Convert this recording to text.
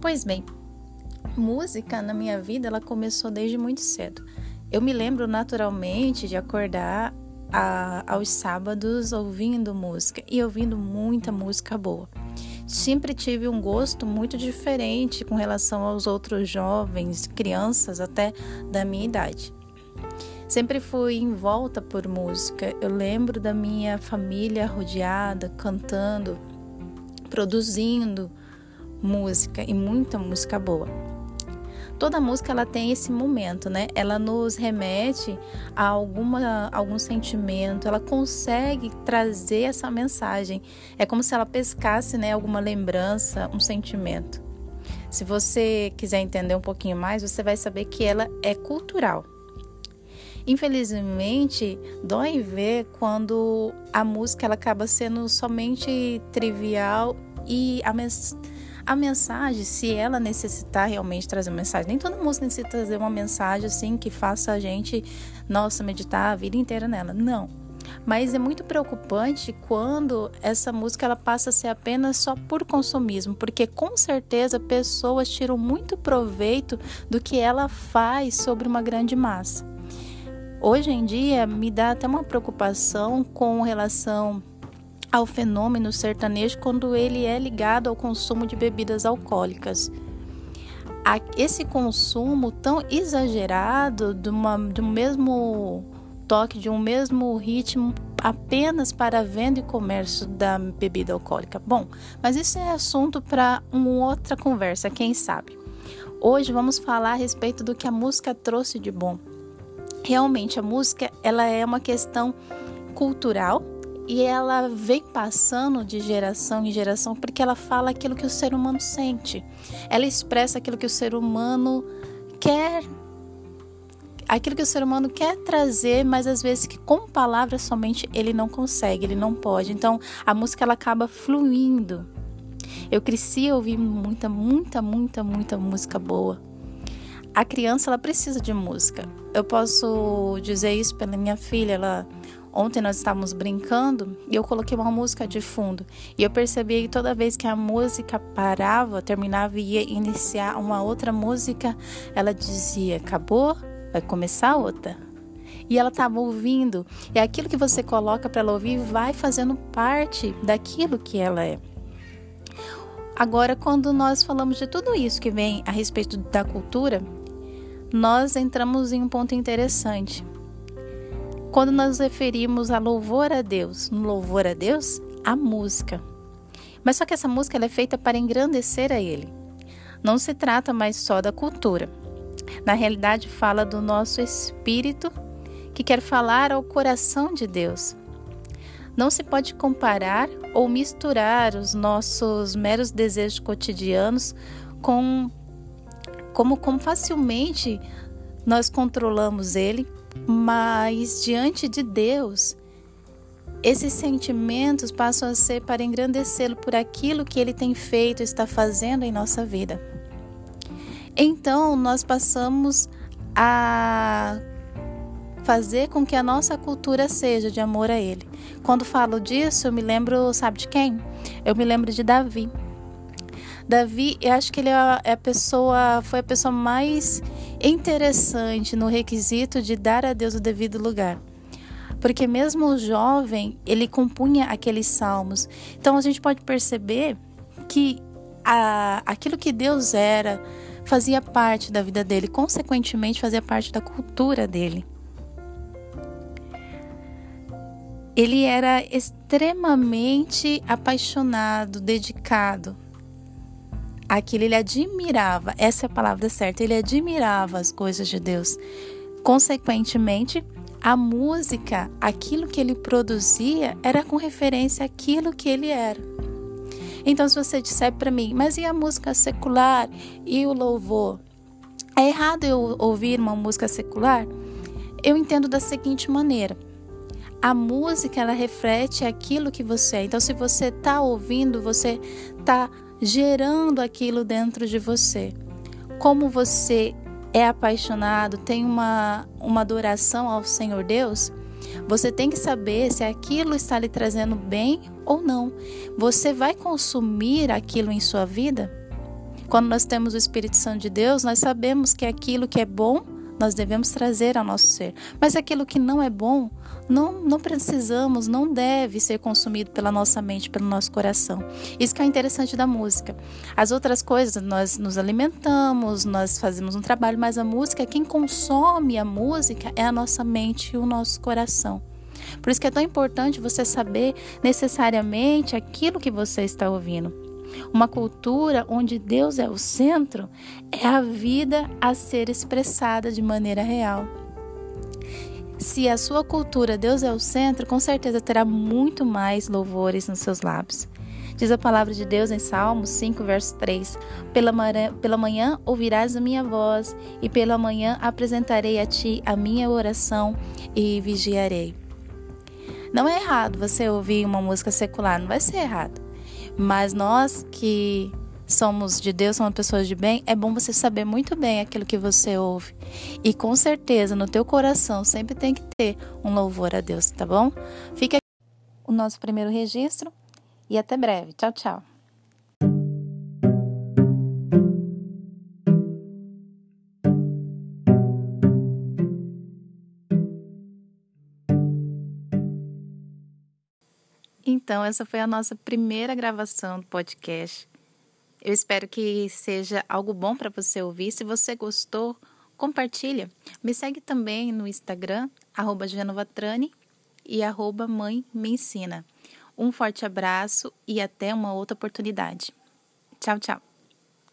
Pois bem, música na minha vida ela começou desde muito cedo. Eu me lembro naturalmente de acordar a, aos sábados ouvindo música e ouvindo muita música boa. Sempre tive um gosto muito diferente com relação aos outros jovens, crianças até da minha idade. Sempre fui envolta por música. Eu lembro da minha família rodeada, cantando, produzindo música e muita música boa. Toda música ela tem esse momento, né? Ela nos remete a alguma, algum sentimento, ela consegue trazer essa mensagem. É como se ela pescasse, né, alguma lembrança, um sentimento. Se você quiser entender um pouquinho mais, você vai saber que ela é cultural. Infelizmente, dói ver quando a música ela acaba sendo somente trivial e a mensagem a mensagem, se ela necessitar realmente trazer uma mensagem, nem toda música necessita trazer uma mensagem assim que faça a gente, nossa, meditar a vida inteira nela. Não. Mas é muito preocupante quando essa música ela passa a ser apenas só por consumismo, porque com certeza pessoas tiram muito proveito do que ela faz sobre uma grande massa. Hoje em dia me dá até uma preocupação com relação ao fenômeno sertanejo quando ele é ligado ao consumo de bebidas alcoólicas. Esse consumo tão exagerado de, uma, de um mesmo toque, de um mesmo ritmo, apenas para venda e comércio da bebida alcoólica. Bom, mas isso é assunto para uma outra conversa, quem sabe. Hoje vamos falar a respeito do que a música trouxe de bom. Realmente a música ela é uma questão cultural e ela vem passando de geração em geração porque ela fala aquilo que o ser humano sente. Ela expressa aquilo que o ser humano quer aquilo que o ser humano quer trazer, mas às vezes que com palavras somente ele não consegue, ele não pode. Então a música ela acaba fluindo. Eu cresci ouvindo muita, muita, muita, muita música boa. A criança ela precisa de música. Eu posso dizer isso pela minha filha, ela Ontem nós estávamos brincando e eu coloquei uma música de fundo. E eu percebi que toda vez que a música parava, terminava e ia iniciar uma outra música, ela dizia: Acabou? Vai começar outra. E ela estava ouvindo. E aquilo que você coloca para ela ouvir vai fazendo parte daquilo que ela é. Agora, quando nós falamos de tudo isso que vem a respeito da cultura, nós entramos em um ponto interessante. Quando nós referimos a louvor a Deus, no louvor a Deus, a música. Mas só que essa música é feita para engrandecer a Ele. Não se trata mais só da cultura. Na realidade, fala do nosso espírito que quer falar ao coração de Deus. Não se pode comparar ou misturar os nossos meros desejos cotidianos com como, como facilmente nós controlamos ele mas diante de Deus, esses sentimentos passam a ser para engrandecê-lo por aquilo que ele tem feito, está fazendo em nossa vida. Então, nós passamos a fazer com que a nossa cultura seja de amor a ele. Quando falo disso, eu me lembro, sabe de quem? Eu me lembro de Davi. Davi, eu acho que ele é, é a pessoa, foi a pessoa mais interessante no requisito de dar a Deus o devido lugar. Porque mesmo jovem, ele compunha aqueles salmos. Então a gente pode perceber que a, aquilo que Deus era fazia parte da vida dele, consequentemente fazia parte da cultura dele. Ele era extremamente apaixonado, dedicado aquilo ele admirava, essa é a palavra certa, ele admirava as coisas de Deus. Consequentemente, a música, aquilo que ele produzia, era com referência àquilo que ele era. Então, se você disser para mim, mas e a música secular e o louvor? É errado eu ouvir uma música secular? Eu entendo da seguinte maneira: a música ela reflete aquilo que você é. Então, se você está ouvindo, você está gerando aquilo dentro de você. Como você é apaixonado, tem uma, uma adoração ao Senhor Deus, você tem que saber se aquilo está lhe trazendo bem ou não. Você vai consumir aquilo em sua vida? Quando nós temos o Espírito Santo de Deus, nós sabemos que aquilo que é bom nós devemos trazer ao nosso ser. Mas aquilo que não é bom, não, não precisamos, não deve ser consumido pela nossa mente, pelo nosso coração. Isso que é interessante da música. As outras coisas, nós nos alimentamos, nós fazemos um trabalho, mas a música, quem consome a música é a nossa mente e o nosso coração. Por isso que é tão importante você saber necessariamente aquilo que você está ouvindo. Uma cultura onde Deus é o centro é a vida a ser expressada de maneira real. Se a sua cultura Deus é o centro, com certeza terá muito mais louvores nos seus lábios. Diz a palavra de Deus em Salmos 5, verso 3: pela manhã, pela manhã ouvirás a minha voz, e pela manhã apresentarei a ti a minha oração e vigiarei. Não é errado você ouvir uma música secular, não vai ser errado. Mas nós que somos de Deus, somos pessoas de bem, é bom você saber muito bem aquilo que você ouve. E com certeza no teu coração sempre tem que ter um louvor a Deus, tá bom? Fica aqui o nosso primeiro registro e até breve. Tchau, tchau. Então, essa foi a nossa primeira gravação do podcast. Eu espero que seja algo bom para você ouvir. Se você gostou, compartilha. Me segue também no Instagram, arroba Genovatrani e arroba Mãe Me Ensina. Um forte abraço e até uma outra oportunidade. Tchau, tchau.